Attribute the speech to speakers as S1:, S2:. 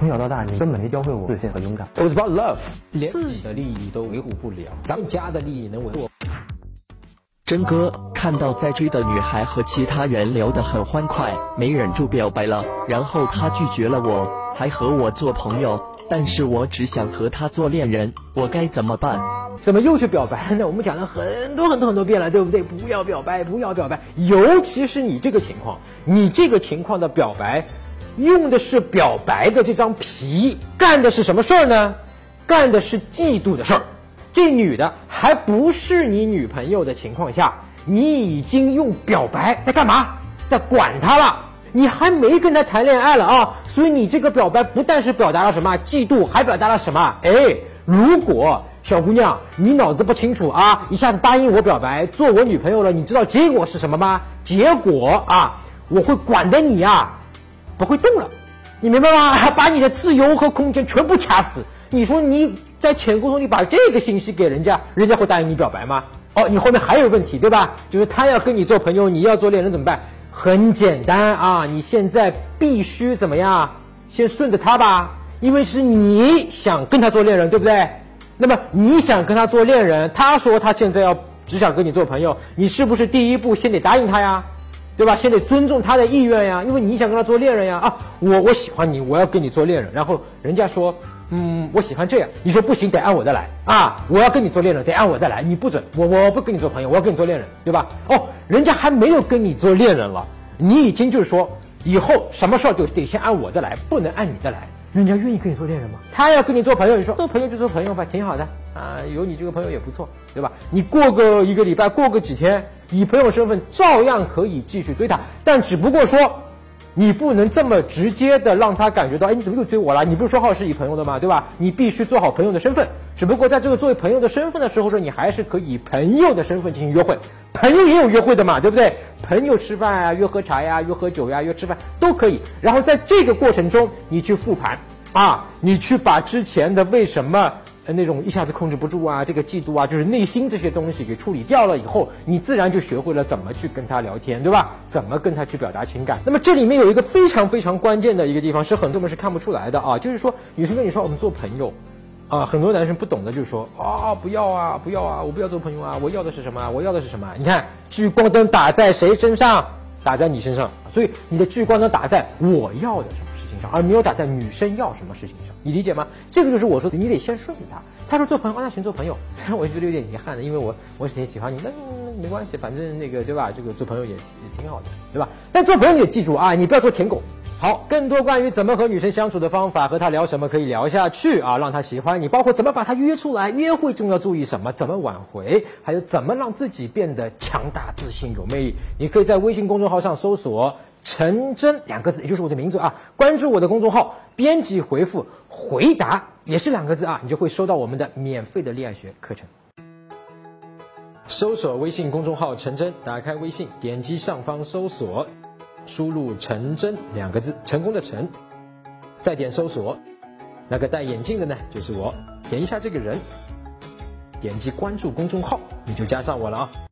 S1: 从小到大，你根本没教会我自信和勇敢。
S2: It was about love，连自己的利益都维护不了，咱们家的利益能维护？
S3: 真哥看到在追的女孩和其他人聊得很欢快，没忍住表白了，然后她拒绝了我，还和我做朋友，但是我只想和她做恋人，我该怎么办？
S2: 怎么又去表白呢？我们讲了很多很多很多遍了，对不对？不要表白，不要表白，尤其是你这个情况，你这个情况的表白，用的是表白的这张皮，干的是什么事儿呢？干的是嫉妒的事儿。这女的还不是你女朋友的情况下，你已经用表白在干嘛？在管她了。你还没跟她谈恋爱了啊！所以你这个表白不但是表达了什么嫉妒，还表达了什么？哎，如果小姑娘你脑子不清楚啊，一下子答应我表白做我女朋友了，你知道结果是什么吗？结果啊，我会管的你啊，不会动了，你明白吗？把你的自由和空间全部掐死。你说你在潜沟通里把这个信息给人家，人家会答应你表白吗？哦，你后面还有问题对吧？就是他要跟你做朋友，你要做恋人怎么办？很简单啊，你现在必须怎么样？先顺着他吧，因为是你想跟他做恋人，对不对？那么你想跟他做恋人，他说他现在要只想跟你做朋友，你是不是第一步先得答应他呀？对吧？先得尊重他的意愿呀，因为你想跟他做恋人呀啊！我我喜欢你，我要跟你做恋人，然后人家说。嗯，我喜欢这样。你说不行，得按我的来啊！我要跟你做恋人，得按我的来。你不准，我我不跟你做朋友，我要跟你做恋人，对吧？哦，人家还没有跟你做恋人了，你已经就是说，以后什么事儿就得先按我的来，不能按你的来。人家愿意跟你做恋人吗？他要跟你做朋友，你说做朋友就做朋友吧，挺好的啊，有你这个朋友也不错，对吧？你过个一个礼拜，过个几天，以朋友身份照样可以继续追他，但只不过说。你不能这么直接的让他感觉到，哎，你怎么又追我了？你不是说好是以朋友的吗？对吧？你必须做好朋友的身份。只不过在这个作为朋友的身份的时候，说你还是可以朋友的身份进行约会。朋友也有约会的嘛，对不对？朋友吃饭啊，约喝茶呀，约喝酒呀，约吃饭都可以。然后在这个过程中，你去复盘啊，你去把之前的为什么。那种一下子控制不住啊，这个嫉妒啊，就是内心这些东西给处理掉了以后，你自然就学会了怎么去跟他聊天，对吧？怎么跟他去表达情感？那么这里面有一个非常非常关键的一个地方，是很多人是看不出来的啊，就是说女生跟你说我们做朋友，啊，很多男生不懂的就是说啊，不要啊，不要啊，我不要做朋友啊，我要的是什么？我要的是什么？你看聚光灯打在谁身上？打在你身上，所以你的聚光灯打在我要的什么事情上，而没有打在女生要什么事情上，你理解吗？这个就是我说的，你得先顺着他。他说做朋友，那行做朋友。虽 然我觉得有点遗憾的，因为我我是挺喜欢你，那没关系，反正那个对吧？这个做朋友也也挺好的，对吧？但做朋友你也记住啊，你不要做舔狗。好，更多关于怎么和女生相处的方法，和她聊什么可以聊下去啊，让她喜欢你，包括怎么把她约出来，约会中要注意什么，怎么挽回，还有怎么让自己变得强大、自信、有魅力。你可以在微信公众号上搜索“陈真”两个字，也就是我的名字啊，关注我的公众号，编辑回复“回答”也是两个字啊，你就会收到我们的免费的恋爱学课程。搜索微信公众号“陈真”，打开微信，点击上方搜索。输入“成真”两个字，成功的“成”，再点搜索，那个戴眼镜的呢，就是我。点一下这个人，点击关注公众号，你就加上我了啊。